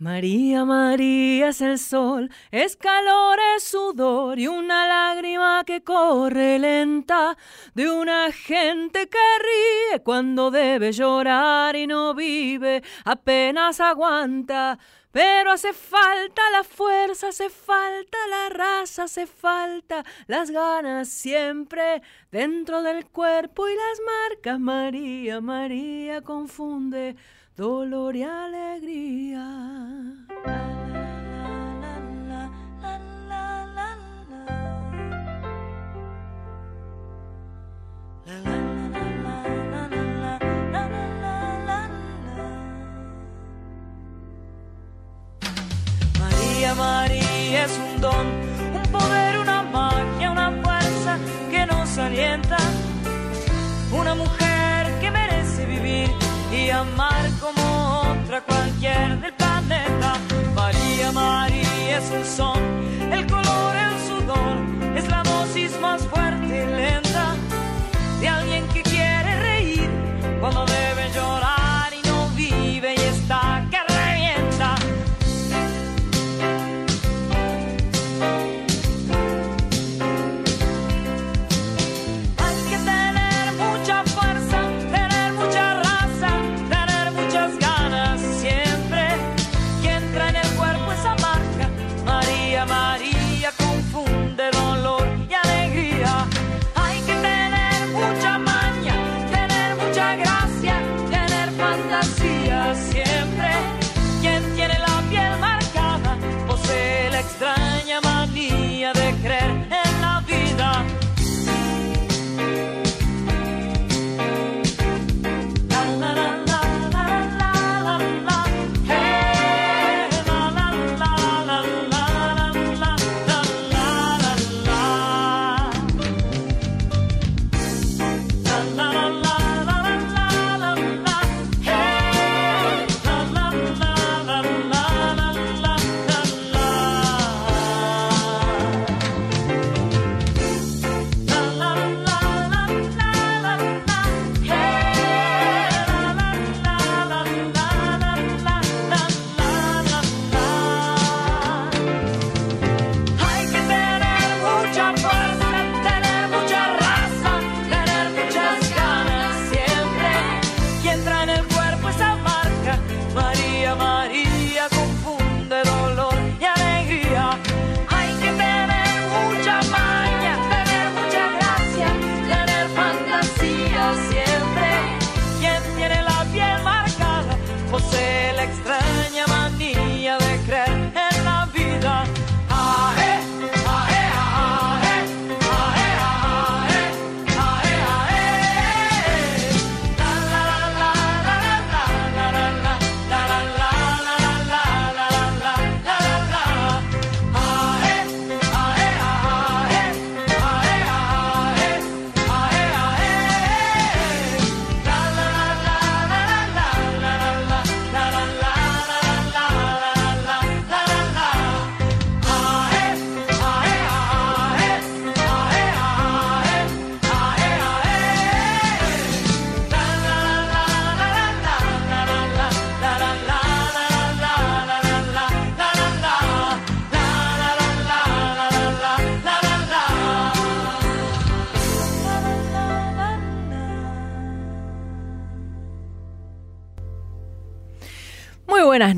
María, María es el sol, es calor, es sudor y una lágrima que corre lenta de una gente que ríe cuando debe llorar y no vive, apenas aguanta. Pero hace falta la fuerza, hace falta la raza, hace falta las ganas siempre dentro del cuerpo y las marcas. María, María confunde dolor y alegría. María, María es un don, un poder, una magia, una fuerza que nos alienta. Una mujer y amar como otra cualquier del planeta. María, María es un son, el color,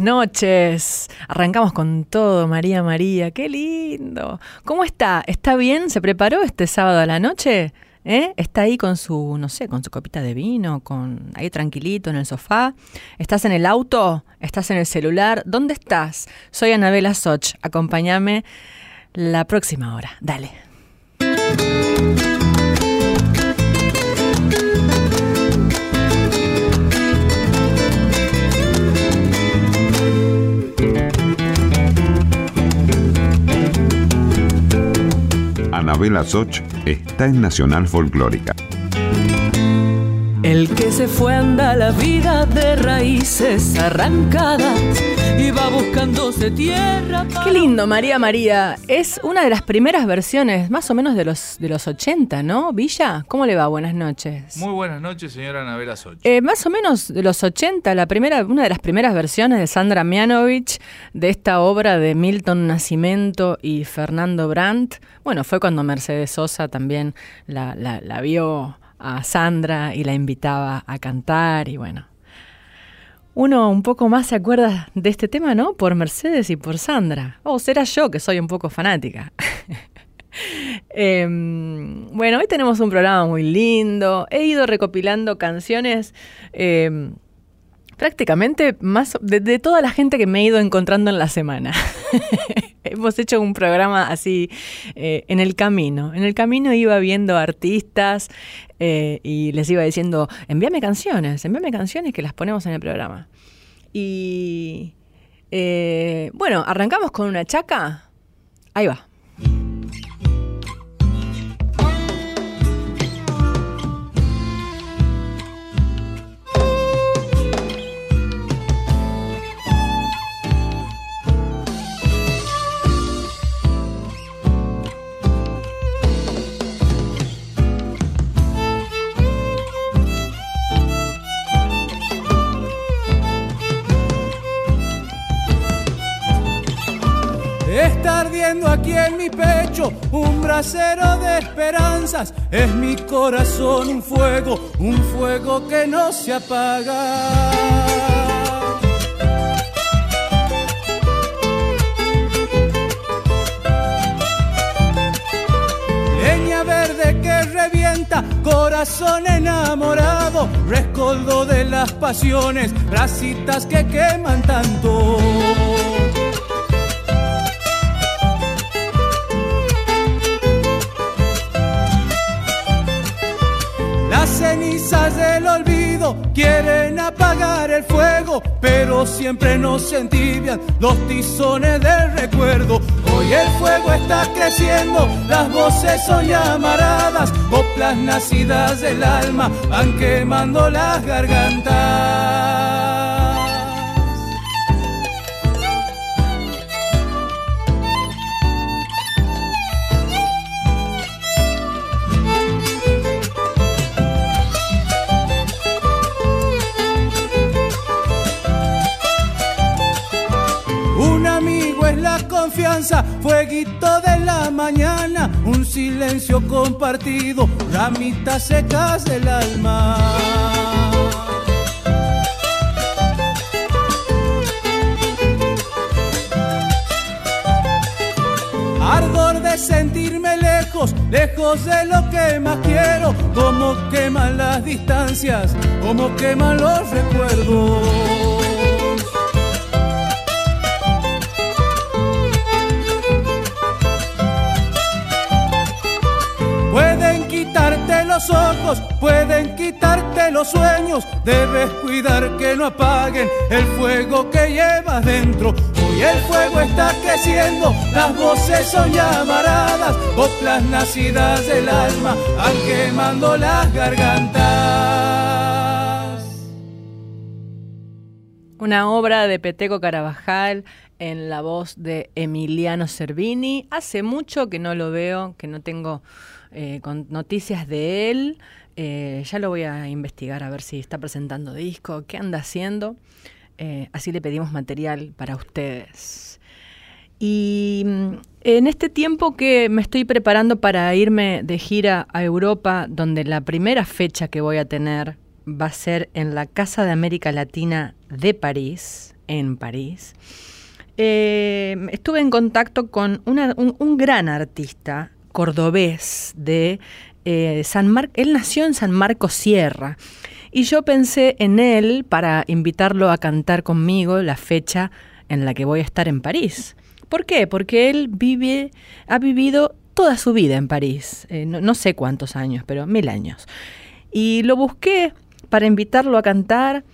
noches. Arrancamos con todo, María María. Qué lindo. ¿Cómo está? ¿Está bien? ¿Se preparó este sábado a la noche? ¿Eh? ¿Está ahí con su, no sé, con su copita de vino, con ahí tranquilito en el sofá? ¿Estás en el auto? ¿Estás en el celular? ¿Dónde estás? Soy Anabela Soch. Acompáñame la próxima hora. Dale. Anabela Soch está en Nacional Folclórica. El que se fue anda la vida de raíces arrancadas y va buscándose tierra. Qué lindo, María María. Es una de las primeras versiones, más o menos de los, de los 80, ¿no? Villa, ¿cómo le va? Buenas noches. Muy buenas noches, señora Anabela Soch. Eh, más o menos de los 80, la primera, una de las primeras versiones de Sandra Mianovich de esta obra de Milton Nascimento y Fernando Brandt. Bueno, fue cuando Mercedes Sosa también la, la, la vio a Sandra y la invitaba a cantar y bueno, uno un poco más se acuerda de este tema, ¿no? Por Mercedes y por Sandra. O será yo que soy un poco fanática. Em, bueno, hoy tenemos un programa muy lindo. He ido recopilando canciones em, prácticamente más de, toda la gente que me he ido encontrando en la semana. Hemos hecho un programa así eh, en el camino. En el camino iba viendo artistas eh, y les iba diciendo, envíame canciones, envíame canciones que las ponemos en el programa. Y eh, bueno, arrancamos con una chaca. Ahí va. Aquí en mi pecho un brasero de esperanzas. Es mi corazón un fuego, un fuego que no se apaga. Leña verde que revienta, corazón enamorado, rescoldo de las pasiones, brasitas que queman tanto. Cenizas del olvido quieren apagar el fuego, pero siempre nos entibian los tizones del recuerdo. Hoy el fuego está creciendo, las voces son llamaradas, coplas nacidas del alma van quemando las gargantas. Fueguito de la mañana, un silencio compartido, ramitas secas del alma. Ardor de sentirme lejos, lejos de lo que más quiero, como queman las distancias, como queman los recuerdos. Los ojos, pueden quitarte los sueños. Debes cuidar que no apaguen el fuego que llevas dentro. Hoy el fuego está creciendo, las voces son llamaradas, coplas nacidas del alma, van quemando las gargantas. Una obra de Peteco Carabajal en la voz de Emiliano Cervini. Hace mucho que no lo veo, que no tengo eh, con noticias de él. Eh, ya lo voy a investigar a ver si está presentando disco, qué anda haciendo. Eh, así le pedimos material para ustedes. Y mm, en este tiempo que me estoy preparando para irme de gira a Europa, donde la primera fecha que voy a tener va a ser en la Casa de América Latina de París, en París. Estuve en contacto con un gran artista cordobés de eh, San Marcos. Él nació en San Marcos Sierra. Y yo pensé en él para invitarlo a cantar conmigo la fecha en la que voy a estar en París. ¿Por qué? Porque él vive, ha vivido toda su vida en París. Eh, no, no sé cuántos años, pero mil años. Y lo busqué para invitarlo a cantar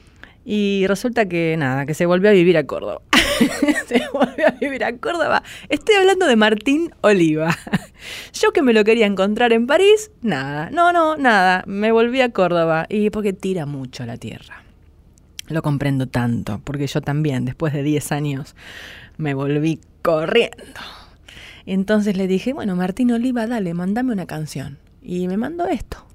y resulta que nada, que se volvió a vivir a Córdoba. se volvió a vivir a Córdoba. Estoy hablando de Martín Oliva. Yo que me lo quería encontrar en París, nada, no, no, nada, me volví a Córdoba y porque tira mucho la tierra. lo comprendo tanto, porque yo también, después de 10 años, me volví corriendo. Entonces le dije, bueno, Martín Oliva, dale, mandame una canción. Y me mandó esto.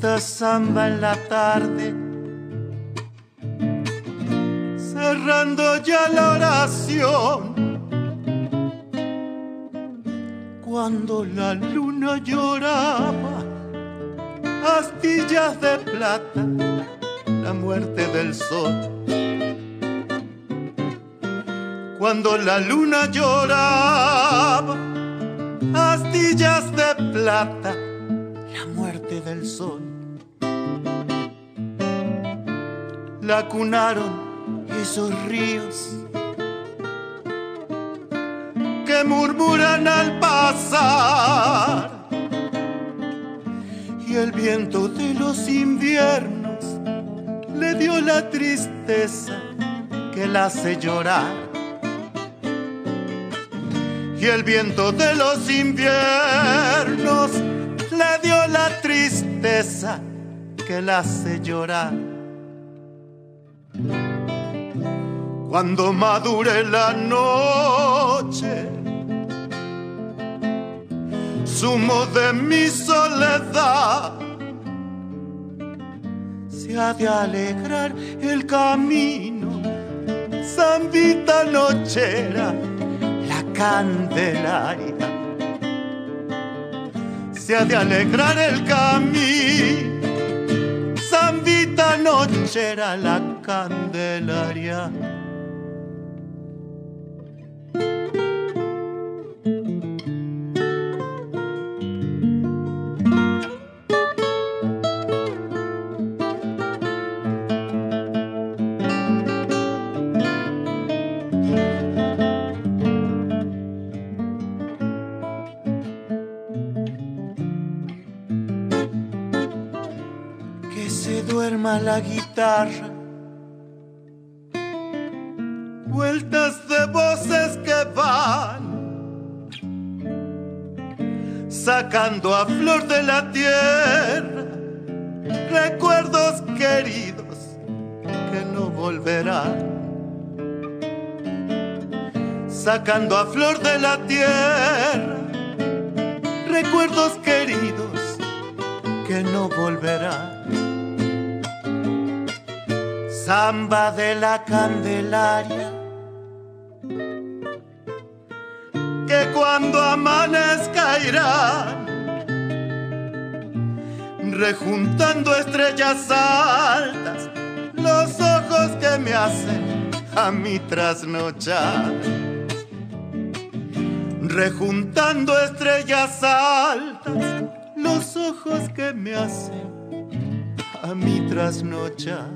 Esta samba en la tarde, cerrando ya la oración. Cuando la luna lloraba, astillas de plata, la muerte del sol. Cuando la luna lloraba, astillas de plata, la muerte del sol. La cunaron esos ríos que murmuran al pasar. Y el viento de los inviernos le dio la tristeza que la hace llorar. Y el viento de los inviernos le dio la tristeza que la hace llorar. Cuando madure la noche, sumo de mi soledad, se ha de alegrar el camino, zambita nochera, la candelaria se ha de alegrar el camino. Zambita nochera la candelaria. Guitarra. Vueltas de voces que van sacando a flor de la tierra recuerdos queridos que no volverán. Sacando a flor de la tierra recuerdos queridos que no volverá. Samba de la Candelaria, que cuando amanezca irán rejuntando estrellas altas, los ojos que me hacen a mi trasnochar. Rejuntando estrellas altas, los ojos que me hacen a mi trasnocha.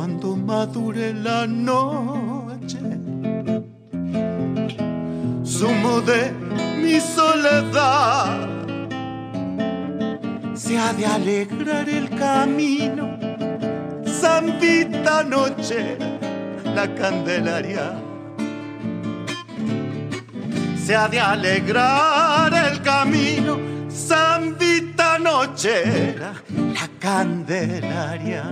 Cuando madure la noche, sumo de mi soledad, se ha de alegrar el camino, zambita noche, la candelaria. Se ha de alegrar el camino, zambita nochera, la candelaria.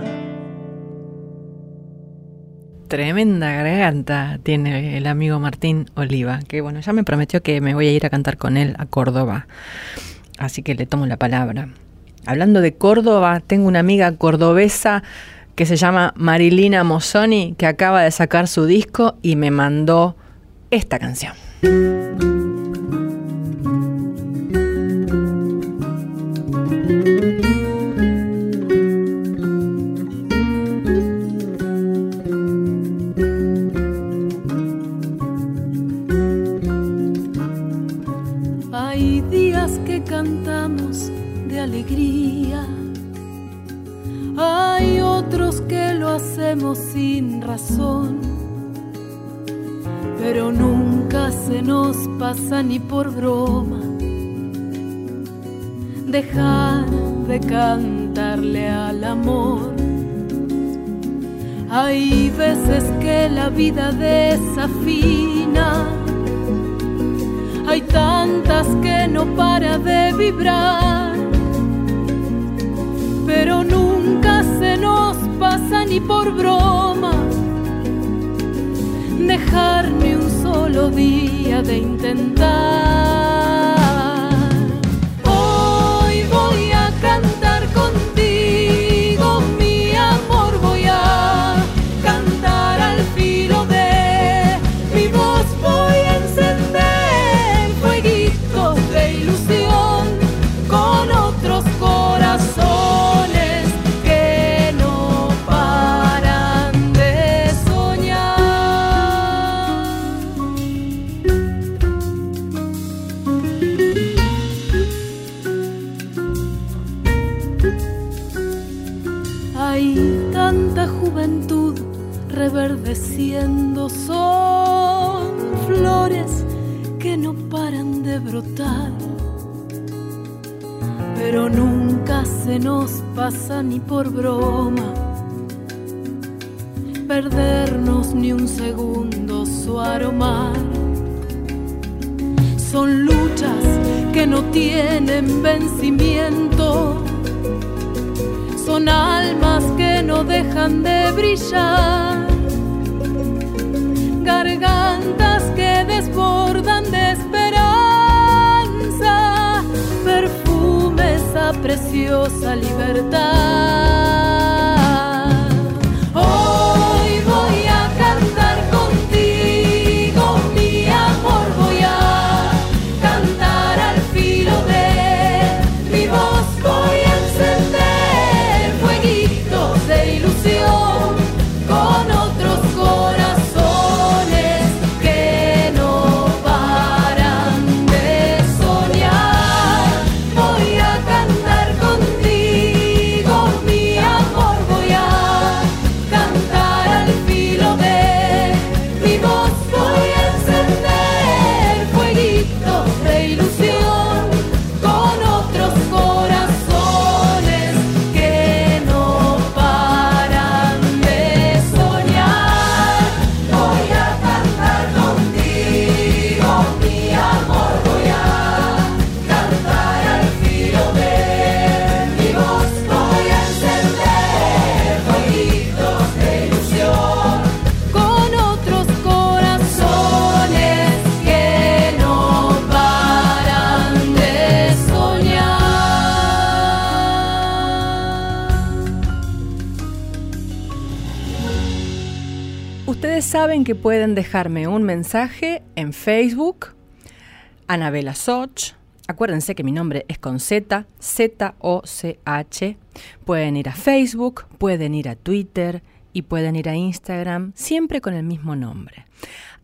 Tremenda garganta tiene el amigo Martín Oliva, que bueno, ya me prometió que me voy a ir a cantar con él a Córdoba, así que le tomo la palabra. Hablando de Córdoba, tengo una amiga cordobesa que se llama Marilina Mozzoni, que acaba de sacar su disco y me mandó esta canción. Sin razón, pero nunca se nos pasa ni por broma dejar de cantarle al amor. Hay veces que la vida desafina, hay tantas que no para de vibrar, pero nunca se nos pasa ni por broma dejar ni un solo día de intentar. Preciosa libertad. Que pueden dejarme un mensaje en Facebook, Anabela Soch. Acuérdense que mi nombre es con Z, Z-O-C-H. Pueden ir a Facebook, pueden ir a Twitter y pueden ir a Instagram, siempre con el mismo nombre.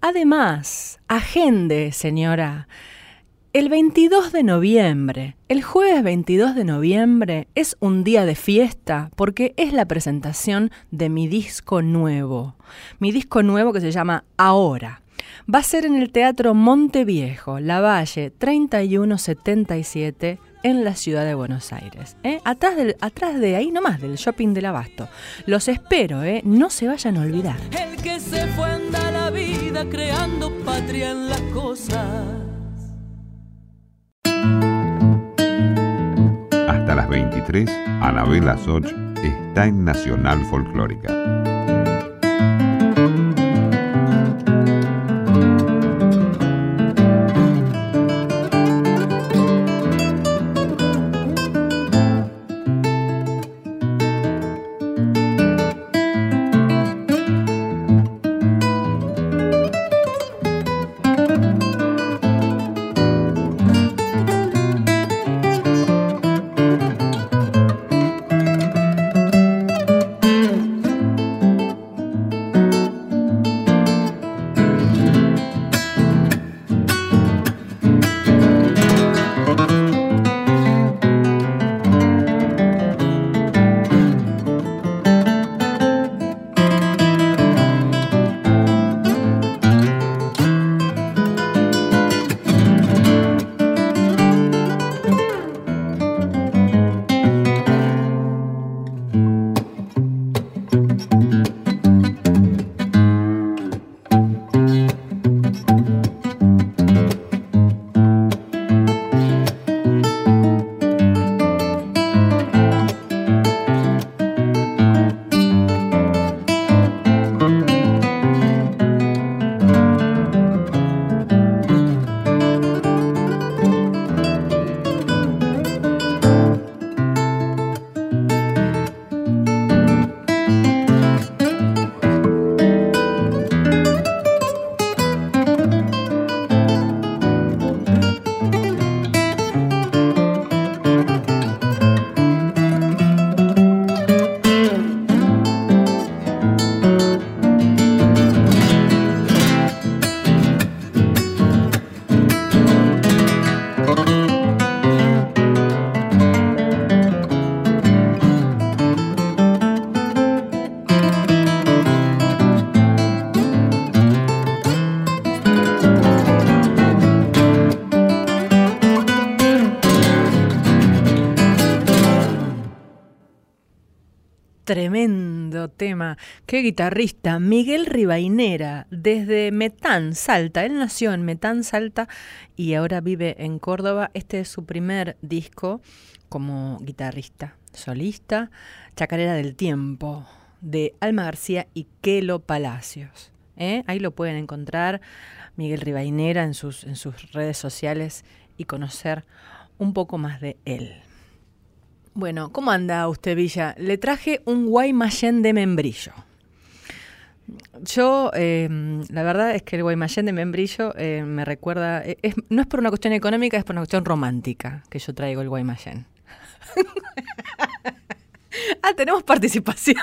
Además, agende, señora, el 22 de noviembre, el jueves 22 de noviembre es un día de fiesta porque es la presentación de mi disco nuevo. Mi disco nuevo que se llama Ahora. Va a ser en el Teatro Monteviejo, La Valle 3177 en la ciudad de Buenos Aires. ¿eh? Atrás, del, atrás de ahí nomás, del shopping del Abasto. Los espero, ¿eh? no se vayan a olvidar. El que se fue la vida creando patria en las cosas Hasta las 23, Anabela Soch está en Nacional Folclórica. Tremendo tema. Qué guitarrista. Miguel Ribainera, desde Metán, Salta. Él nació en Metán, Salta, y ahora vive en Córdoba. Este es su primer disco como guitarrista, solista. Chacarera del Tiempo, de Alma García y Kelo Palacios. ¿eh? Ahí lo pueden encontrar, Miguel Ribainera, en sus, en sus redes sociales y conocer un poco más de él. Bueno, ¿cómo anda usted, Villa? Le traje un Guaymallén de membrillo. Yo, eh, la verdad es que el Guaymallén de membrillo eh, me recuerda, eh, es- no es por una cuestión económica, es por una cuestión romántica que yo traigo el Guaymallén. Ah, tenemos participación.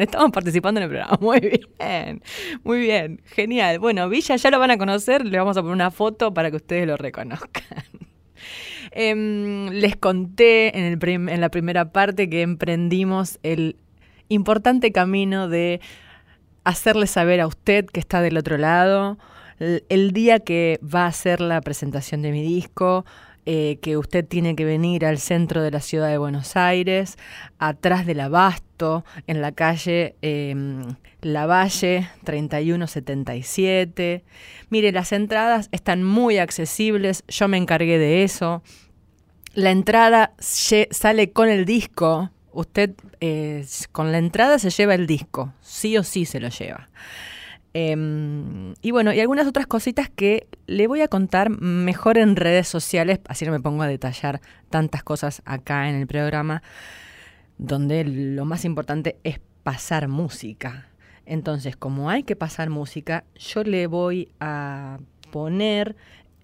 Estamos participando en el programa. Muy bien. Muy bien. Genial. Bueno, Villa ya lo van a conocer. Le vamos a poner una foto para que ustedes lo reconozcan. Em, les conté en, el en la primera parte que emprendimos el importante camino de hacerle saber a usted que está del otro lado el, el día que va a ser la presentación de mi disco, eh, que usted tiene que venir al centro de la ciudad de Buenos Aires, atrás del Abasto, en la calle em, Lavalle 3177. Mire, las entradas están muy accesibles, yo me encargué de eso. La entrada sale con el disco. Usted eh, con la entrada se lleva el disco, sí o sí se lo lleva. Em, y bueno, y algunas otras cositas que le voy a contar mejor en redes sociales, así no me pongo a detallar tantas cosas acá en el programa, donde lo más importante es pasar música. Entonces, como hay que pasar música, yo le voy a poner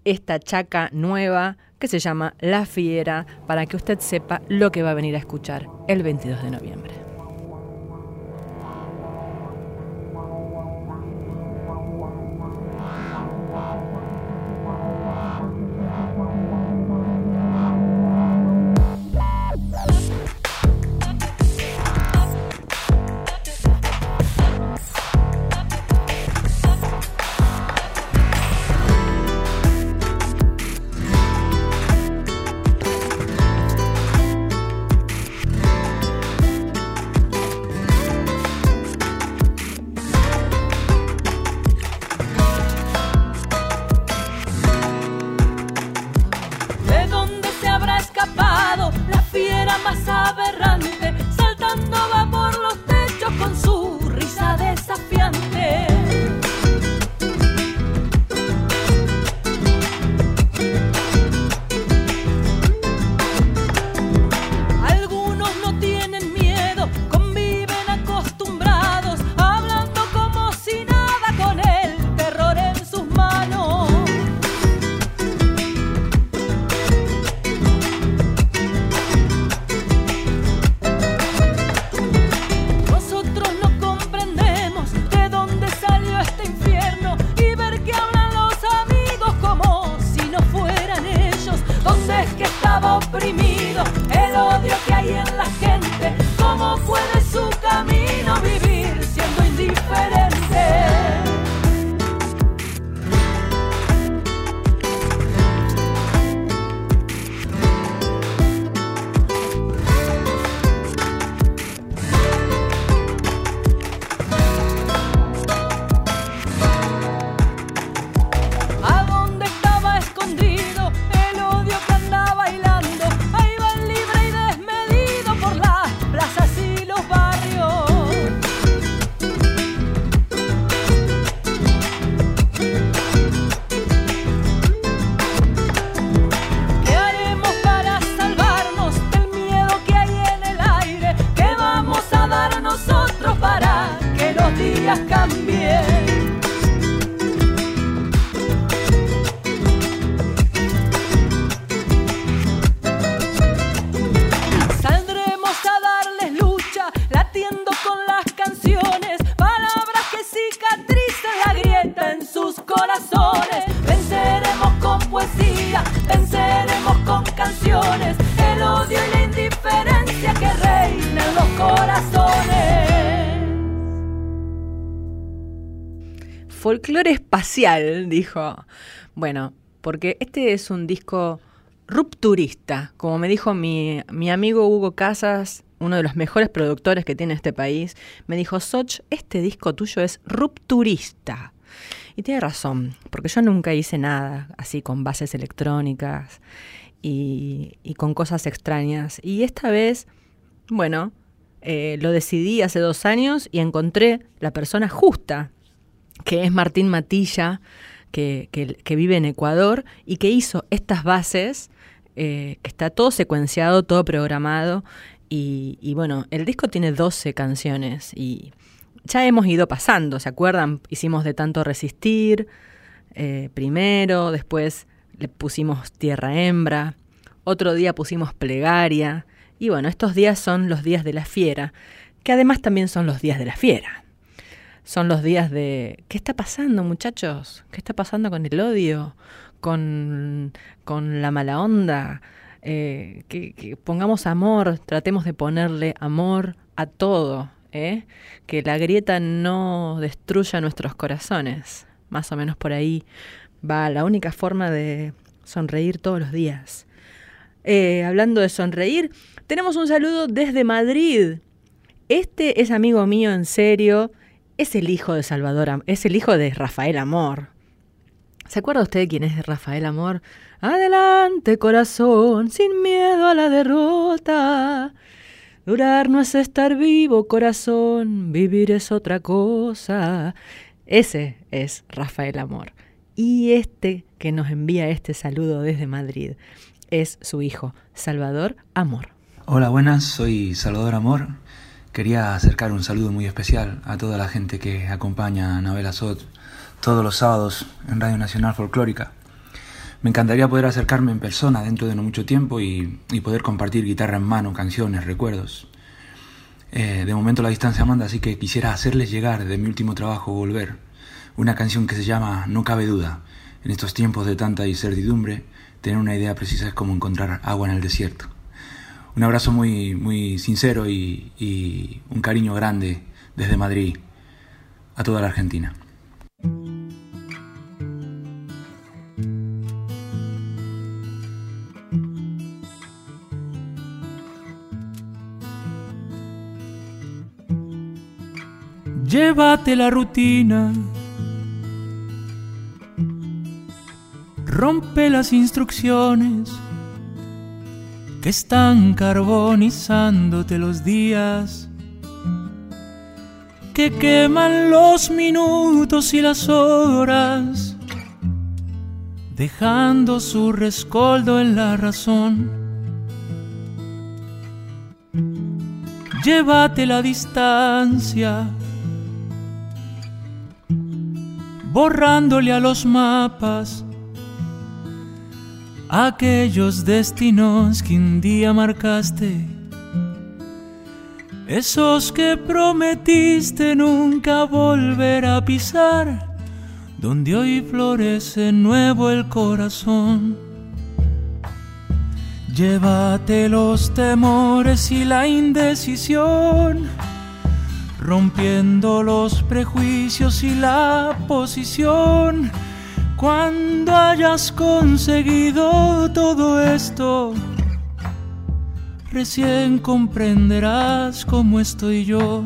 esta chaca nueva que se llama La Fiera para que usted sepa lo que va a venir a escuchar el 22 de noviembre. Dijo. Bueno, porque este es un disco rupturista, como me dijo mi, mi amigo Hugo Casas, uno de los mejores productores que tiene este país, me dijo, Soch, este disco tuyo es rupturista. Y tiene razón, porque yo nunca hice nada así con bases electrónicas y, y con cosas extrañas. Y esta vez, bueno, eh, lo decidí hace dos años y encontré la persona justa, que es Martín Matilla, que, que- vive en Ecuador y que hizo estas bases, eh, que está todo secuenciado, todo programado. Y, y bueno, el disco tiene 12 canciones y ya hemos ido pasando, ¿se acuerdan? Hicimos de tanto resistir eh, primero, después le pusimos tierra hembra, otro día pusimos plegaria, y bueno, estos días son los días de la fiera, que además también son los días de la fiera. Son los días de... ¿Qué está pasando, muchachos? ¿Qué está pasando con el odio? ¿Con, con la mala onda? Eh, que, pongamos amor, tratemos de ponerle amor a todo, ¿eh? que la grieta no destruya nuestros corazones. Más o menos por ahí va la única forma de sonreír todos los días. Eh, hablando de sonreír, tenemos un saludo desde Madrid. Este es amigo mío en serio, es el hijo de Salvador, es el hijo de Rafael Amor. ¿Se acuerda usted quién es Rafael Amor? Adelante, corazón, sin miedo a la derrota. Durar no es estar vivo, corazón, vivir es otra cosa. Ese es Rafael Amor. Y este que nos envía este saludo desde Madrid es su hijo, Salvador Amor. Hola, buenas, soy Salvador Amor. Quería acercar un saludo muy especial a toda la gente que acompaña a Anabel Azot todos los sábados en Radio Nacional Folclórica. Me encantaría poder acercarme en persona dentro de no mucho tiempo y, poder compartir guitarra en mano, canciones, recuerdos. Eh, de momento la distancia manda, así que quisiera hacerles llegar de mi último trabajo Volver, una canción que se llama No cabe duda. En estos tiempos de tanta incertidumbre, tener una idea precisa es como encontrar agua en el desierto. Un abrazo muy, muy sincero y, y un cariño grande desde Madrid a toda la Argentina. Llévate la rutina. Rompe las instrucciones que están carbonizándote los días, que queman los minutos y las horas, dejando su rescoldo en la razón. Llévate la distancia, borrándole a los mapas aquellos destinos que un día marcaste, esos que prometiste nunca volver a pisar, donde hoy florece nuevo el corazón. Llévate los temores y la indecisión, rompiendo los prejuicios y la posición. Cuando hayas conseguido todo esto, recién comprenderás cómo estoy yo.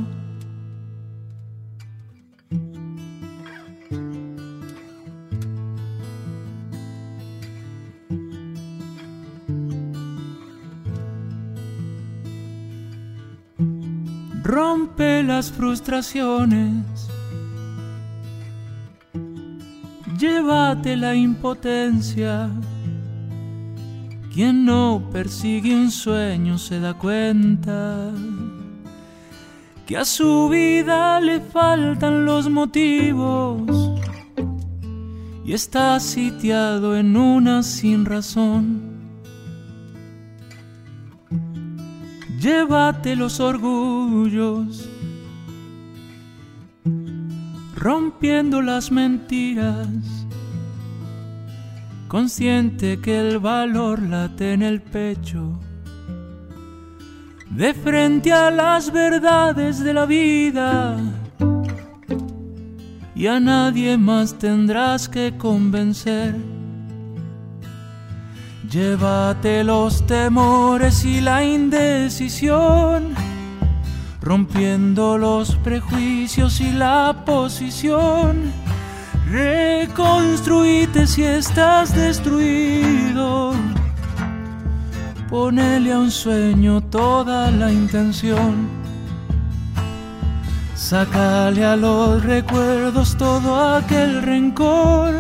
Rompe las frustraciones. Llévate la impotencia. Quien no persigue un sueño se da cuenta que a su vida le faltan los motivos y está sitiado en una sin razón. Llévate los orgullos, rompiendo las mentiras, consciente que el valor late en el pecho, de frente a las verdades de la vida. Y a nadie más tendrás que convencer. Llévate los temores y la indecisión, rompiendo los prejuicios y la posición. Reconstruite si estás destruido. Ponele a un sueño toda la intención. Sácale a los recuerdos todo aquel rencor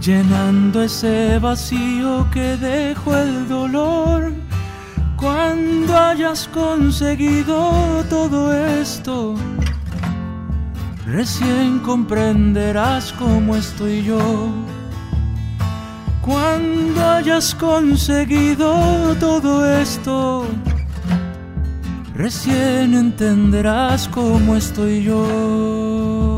llenando ese vacío que dejó el dolor. Cuando hayas conseguido todo esto, recién comprenderás cómo estoy yo. Cuando hayas conseguido todo esto, recién entenderás cómo estoy yo.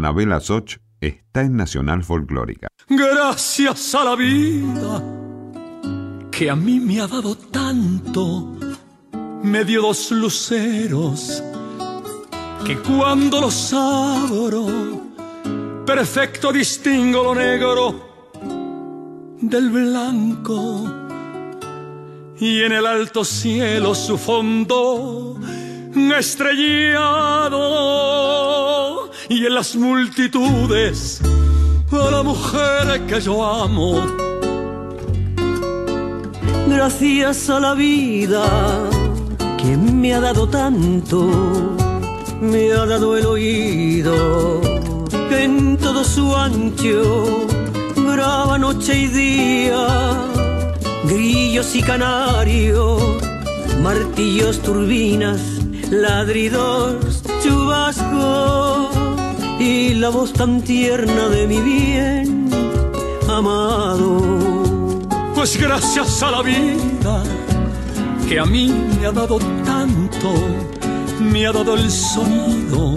Anabela Soch está en Nacional Folclórica. Gracias a la vida que a mí me ha dado tanto, me dio dos luceros que cuando los abro, perfecto distingo lo negro del blanco y en el alto cielo su fondo estrellado y en las multitudes a la mujer que yo amo. Gracias a la vida que me ha dado tanto, me ha dado el oído en todo su ancho graba noche y día, grillos y canarios, martillos, turbinas ladridos, chubasco y la voz tan tierna de mi bien amado. Pues gracias a la vida que a mí me ha dado tanto, me ha dado el sonido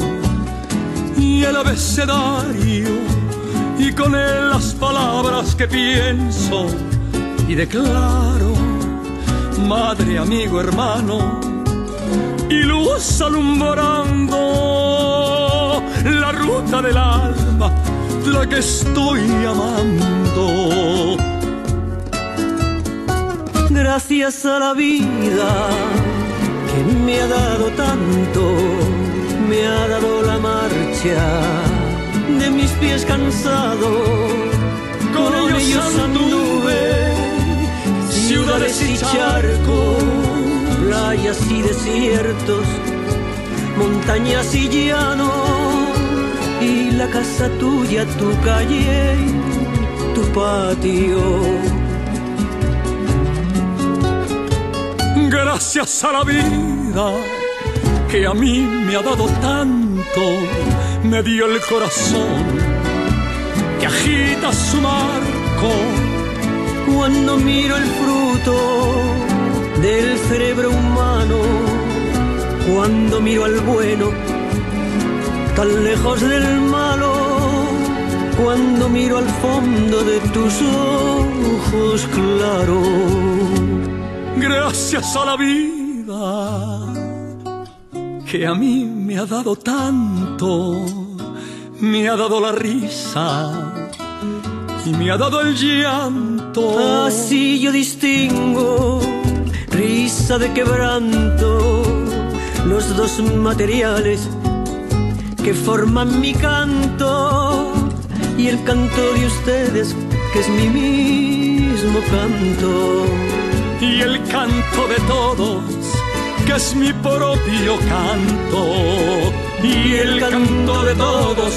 y el abecedario y con él las palabras que pienso y declaro, madre, amigo, hermano y luz alumbrando del alma, la que estoy amando. Gracias a la vida que me ha dado tanto, me ha dado la marcha de mis pies cansados. Con, ellos anduve ciudades y charcos playas y desiertos, montañas y llanos, la casa tuya, tu calle, tu patio. Gracias a la vida que a mí me ha dado tanto, me dio el corazón que agita su marco cuando miro el fruto del cerebro humano cuando miro al bueno tan lejos del malo cuando miro al fondo de tus ojos claros. Gracias a la vida que a mí me ha dado tanto me ha dado la risa y me ha dado el llanto. Así yo distingo risa de quebranto, los dos materiales que forman mi canto y el canto de ustedes que es mi mismo canto. Y el canto de todos que es mi propio canto. Y el canto de todos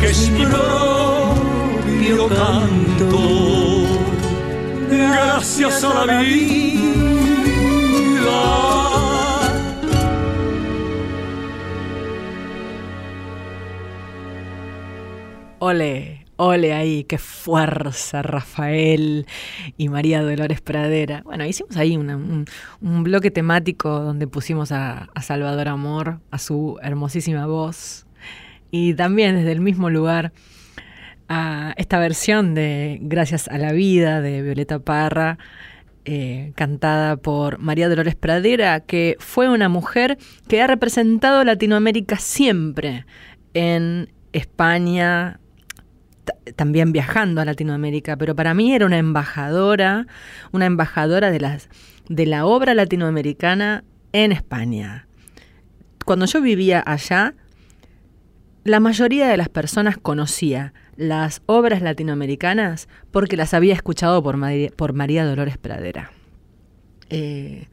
que es mi propio canto. Gracias a la vida Ole, ole ahí, qué fuerza, Rafael y María Dolores Pradera. Bueno, hicimos ahí un, bloque temático donde pusimos a, Salvador Amor, a su hermosísima voz, y también desde el mismo lugar a esta versión de Gracias a la Vida de Violeta Parra, eh, cantada por María Dolores Pradera, que fue una mujer que ha representado Latinoamérica siempre en España, también viajando a Latinoamérica, pero para mí era una embajadora, una embajadora de, las, de la obra latinoamericana en España. Cuando yo vivía allá, la mayoría de las personas conocía las obras latinoamericanas porque las había escuchado por, María, Dolores Pradera. Eh,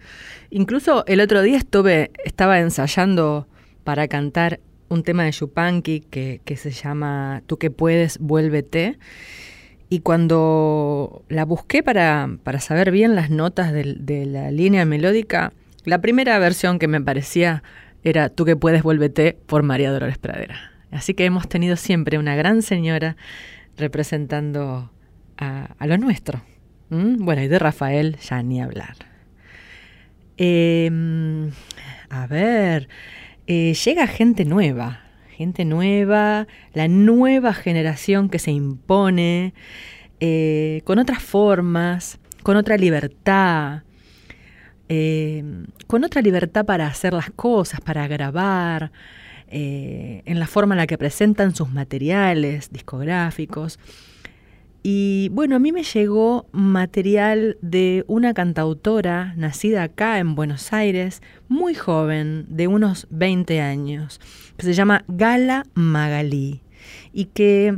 incluso el otro día estuve, estaba ensayando para cantar un tema de Yupanqui que, que se llama Tú que puedes, vuélvete. Y cuando la busqué para, para saber bien las notas de, la línea melódica, la primera versión que me parecía era Tú que puedes, vuélvete por María Dolores Pradera. Así que hemos tenido siempre una gran señora representando a, lo nuestro. ¿Mm? Bueno, y de Rafael ya ni hablar. Eh, a ver, eh, llega gente nueva, gente nueva, la nueva generación que se impone, eh, con otras formas, con otra libertad, eh, con otra libertad para hacer las cosas, para grabar, en la forma en la que presentan sus materiales discográficos. Y bueno, a mí me llegó material de una cantautora nacida acá en Buenos Aires, muy joven, de unos 20 años, que se llama Gala Magalí y que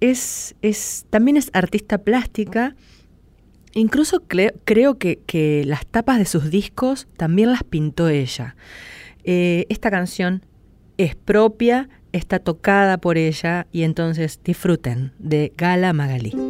es, es, también es artista plástica. Incluso cre- creo que, que las tapas de sus discos también las pintó ella. Eh, esta canción es propia, está tocada por ella y entonces disfruten de Gala Magalí.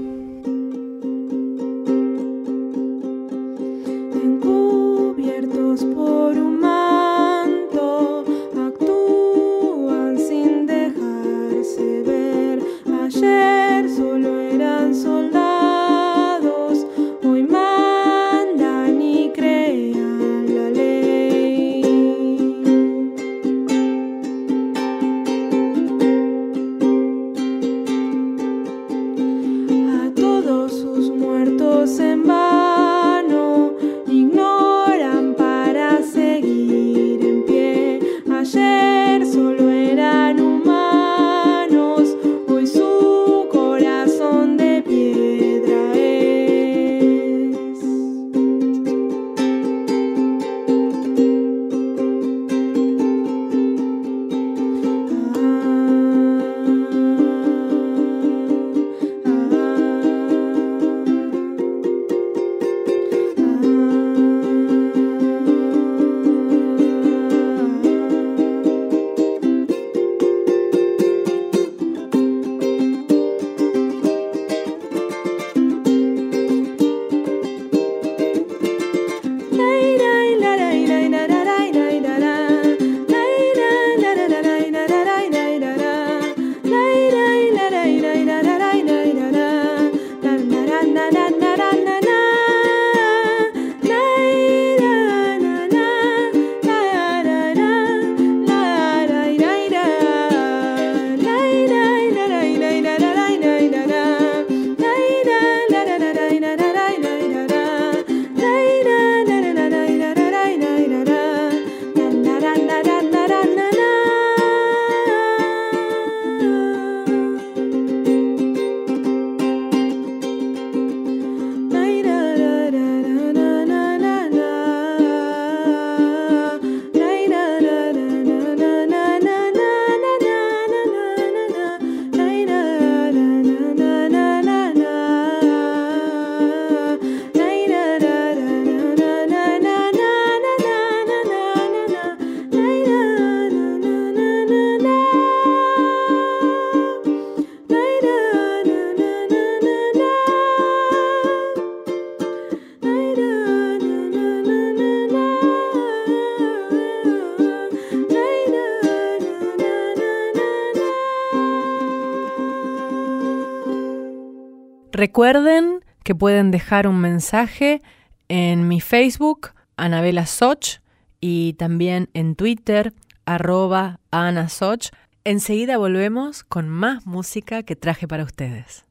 Recuerden que pueden dejar un mensaje en mi Facebook, Anabela Soch, y también en Twitter, arroba Ana Soch. Enseguida volvemos con más música que traje para ustedes.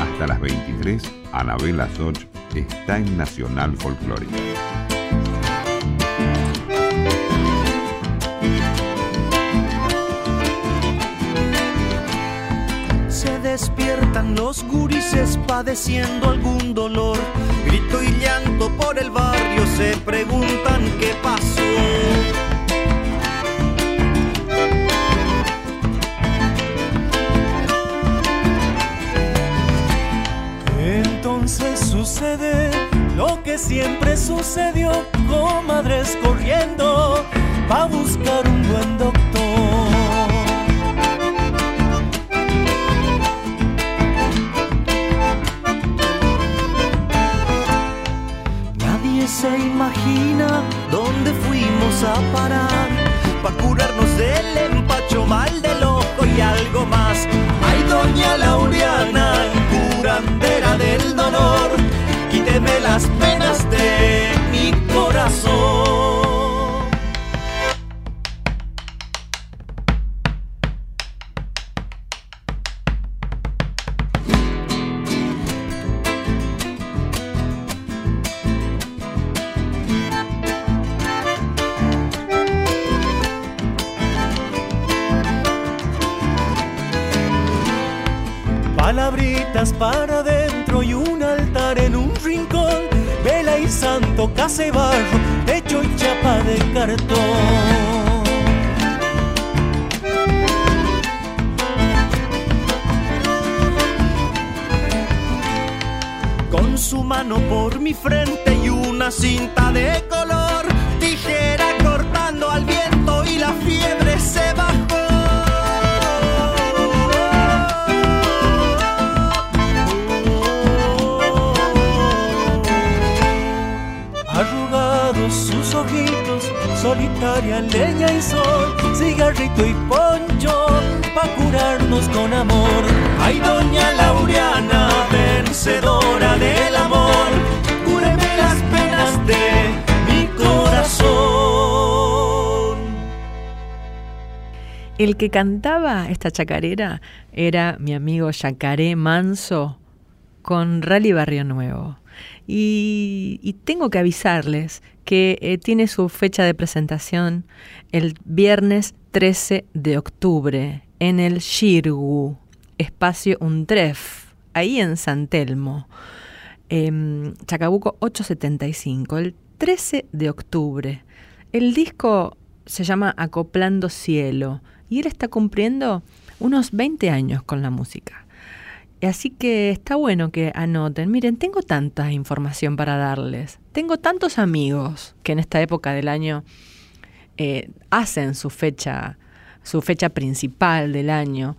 Hasta las 23, Anabela Soch está en Nacional Folclórica. Despiertan los gurises padeciendo algún dolor. Grito y llanto por el barrio se preguntan qué pasó. Entonces sucede lo que siempre sucedió, comadres corriendo a buscar un buen doctor. Las penas de mi corazón. Amor. Ay, doña Laureana, vencedora del amor, cúreme las penas de mi corazón. El que cantaba esta chacarera era mi amigo Yacaré Manso con Rally Barrio Nuevo. Y, y tengo que avisarles que eh, tiene su fecha de presentación el viernes 13 de octubre en el Shirgu, espacio Untref, ahí en San Telmo, em, Chacabuco 875, el 13 de octubre. El disco se llama Acoplando Cielo y él está cumpliendo unos 20 años con la música. Así que está bueno que anoten. Miren, tengo tanta información para darles. Tengo tantos amigos que en esta época del año eh, hacen su fecha, su fecha principal del año,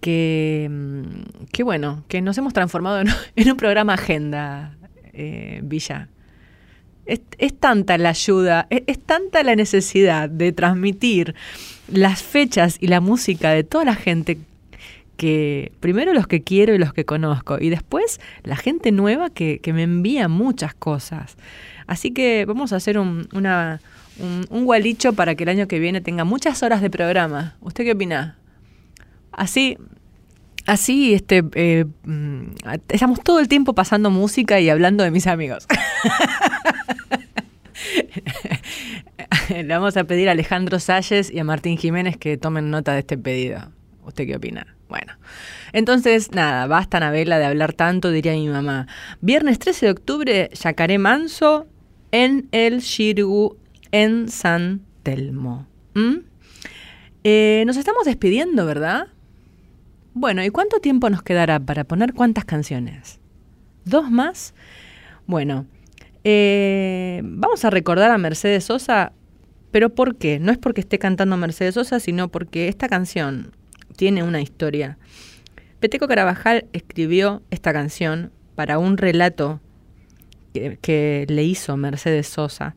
que, mm, que bueno, que nos hemos transformado en, un programa agenda, eh, Villa. Es, es, tanta la ayuda, es, es tanta la necesidad de transmitir las fechas y la música de toda la gente que primero los que quiero y los que conozco, y después la gente nueva que, que me envía muchas cosas. Así que vamos a hacer un, una, un, un, gualicho para que el año que viene tenga muchas horas de programa. ¿Usted qué opina? Así, así este, eh, estamos todo el tiempo pasando música y hablando de mis amigos. Le vamos a pedir a Alejandro Salles y a Martín Jiménez que tomen nota de este pedido. ¿Usted qué opina? Bueno, entonces nada, basta Anabela de hablar tanto, diría mi mamá. Viernes 13 de octubre, Yacaré Manso en el Shirgu en San Telmo. ¿Mm? Eh, nos estamos despidiendo, ¿verdad? Bueno, ¿y cuánto tiempo nos quedará para poner cuántas canciones? ¿Dos más? Bueno, eh, vamos a recordar a Mercedes Sosa, pero ¿por qué? No es porque esté cantando Mercedes Sosa, sino porque esta canción tiene una historia. Peteco Carabajal escribió esta canción para un relato que, que le hizo Mercedes Sosa.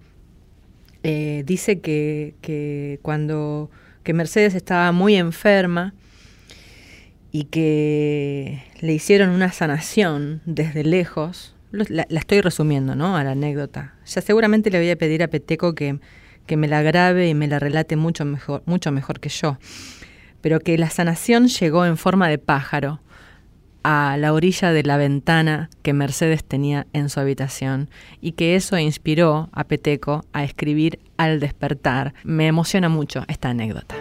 Eh, dice que, que, cuando que Mercedes estaba muy enferma y que le hicieron una sanación desde lejos. La, la estoy resumiendo, ¿no? A la anécdota. Ya seguramente le voy a pedir a Peteco que, que me la grabe y me la relate mucho mejor, mucho mejor que yo. Pero que la sanación llegó en forma de pájaro a la orilla de la ventana que Mercedes tenía en su habitación y que eso inspiró a Peteco a escribir al despertar. Me emociona mucho esta anécdota.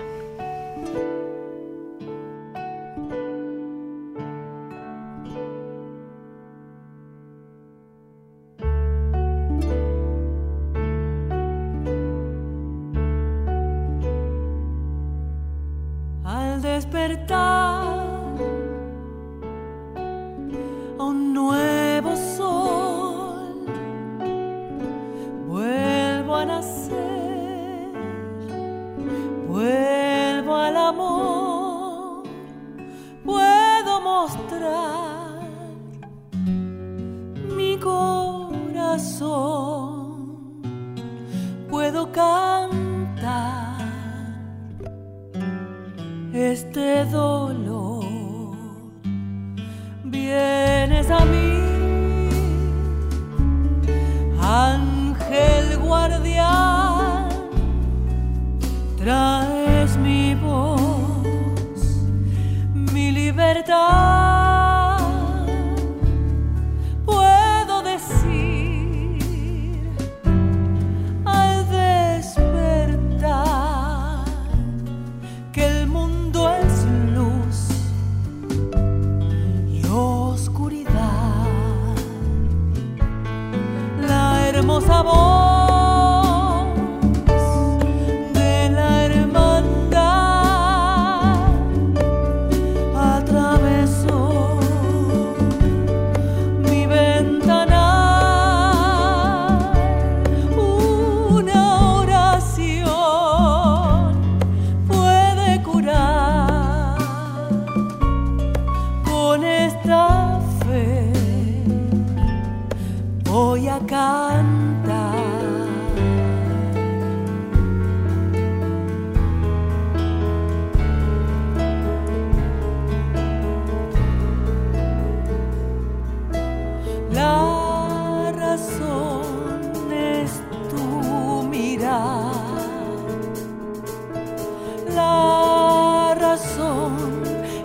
Mostrar mi corazón puedo cantar este dolor. Vienes a mí,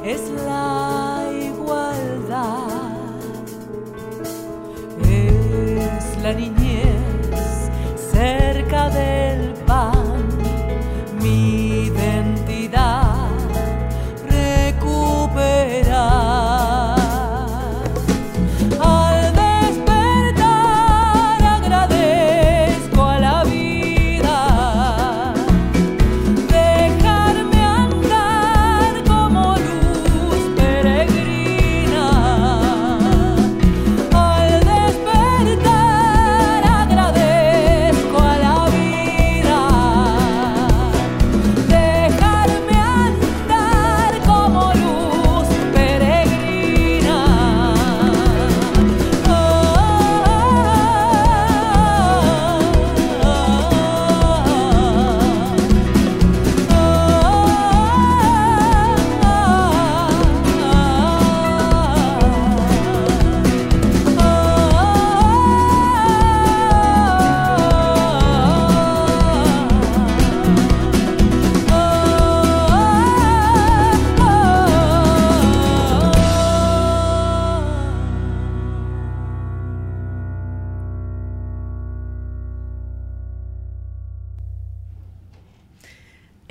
es la igualdad. Es la niñez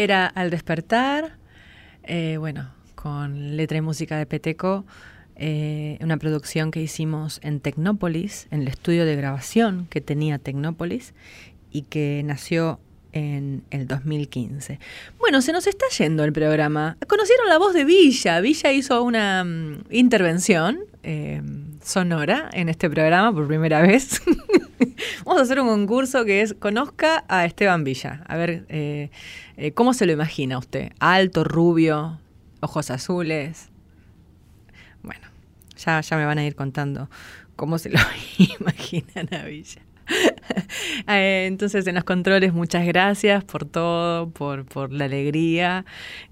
Era Al despertar, eh, bueno, con letra y música de Peteco, eh, una producción que hicimos en Tecnópolis, en el estudio de grabación que tenía Tecnópolis y que nació en el 2015. Bueno, se nos está yendo el programa. Conocieron la voz de Villa. Villa hizo una mm, intervención eh, sonora en este programa por primera vez. Vamos a hacer un concurso que es Conozca a Esteban Villa. A ver, eh, eh, ¿cómo se lo imagina usted? Alto, rubio, ojos azules. Bueno, ya, ya me van a ir contando cómo se lo imaginan a Villa. Eh, entonces, en los controles, muchas gracias por todo, por, por la alegría.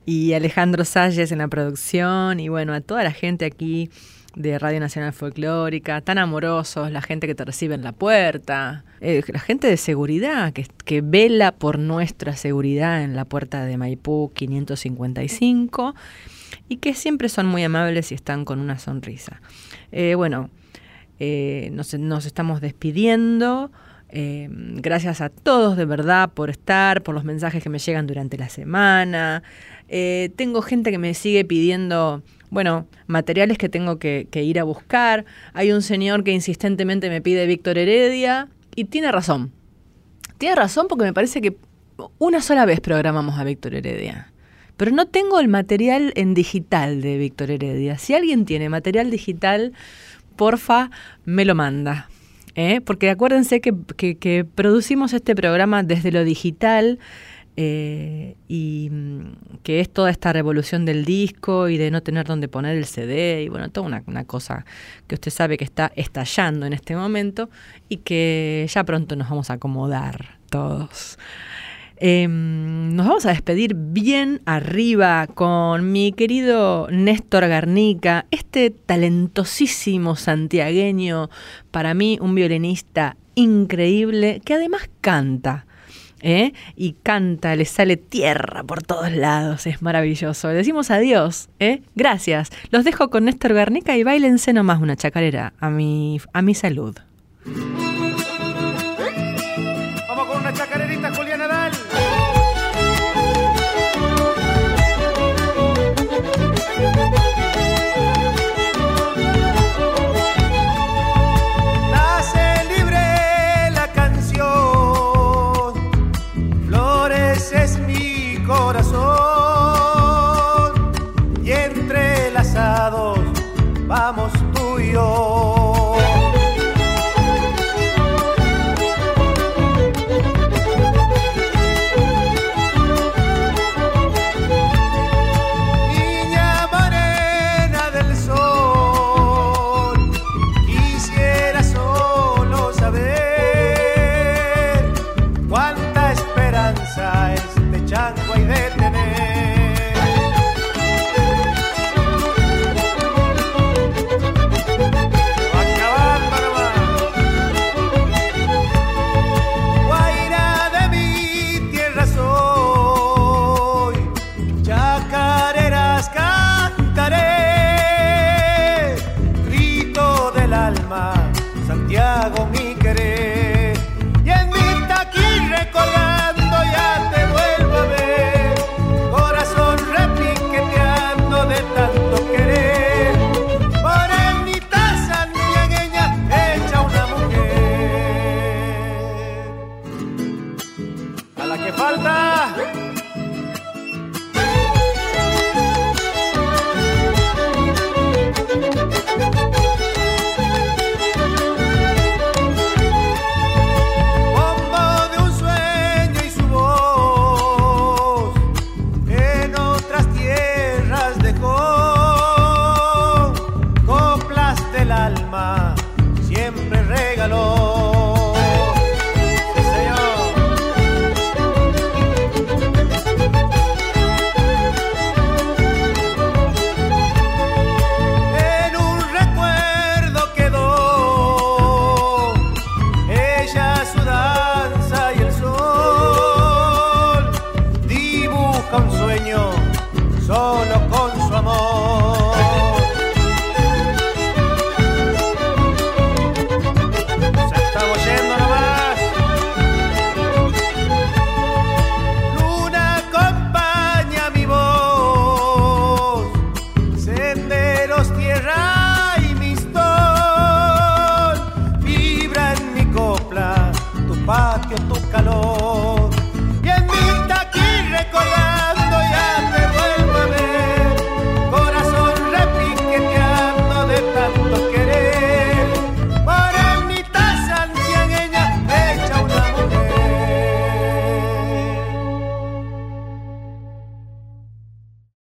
Y Alejandro Salles en la producción. Y bueno, a toda la gente aquí de Radio Nacional Folclórica, tan amorosos, la gente que te recibe en la puerta, eh, la gente de seguridad que, que vela por nuestra seguridad en la puerta de Maipú 555 y que siempre son muy amables y están con una sonrisa. Eh, bueno, eh, nos, nos estamos despidiendo. Gracias a todos de verdad por estar, por los mensajes que me llegan durante la semana. Tengo gente que me sigue pidiendo, bueno, materiales que tengo que, ir a buscar. Hay un señor que insistentemente me pide Víctor Heredia y tiene razón. Tiene razón porque me parece que una sola vez programamos a Víctor Heredia. Pero no tengo el material en digital de Víctor Heredia. Si alguien tiene material digital, porfa, me lo manda. ¿eh? Porque acuérdense que- que producimos este programa desde lo digital eh, y mm, que es toda esta revolución del disco y de no tener dónde poner el CD y bueno, toda una, cosa que usted sabe que está estallando en este momento y que ya pronto nos vamos a acomodar todos. Eh, nos vamos a despedir bien arriba con mi querido Néstor Garnica, este talentosísimo santiagueño, para mí un violinista increíble que además canta. ¿Eh? Y canta, le sale tierra por todos lados, es maravilloso. Le decimos adiós, ¿eh? gracias. Los dejo con Néstor Garnica y bailense nomás una chacarera a mi, a mi salud.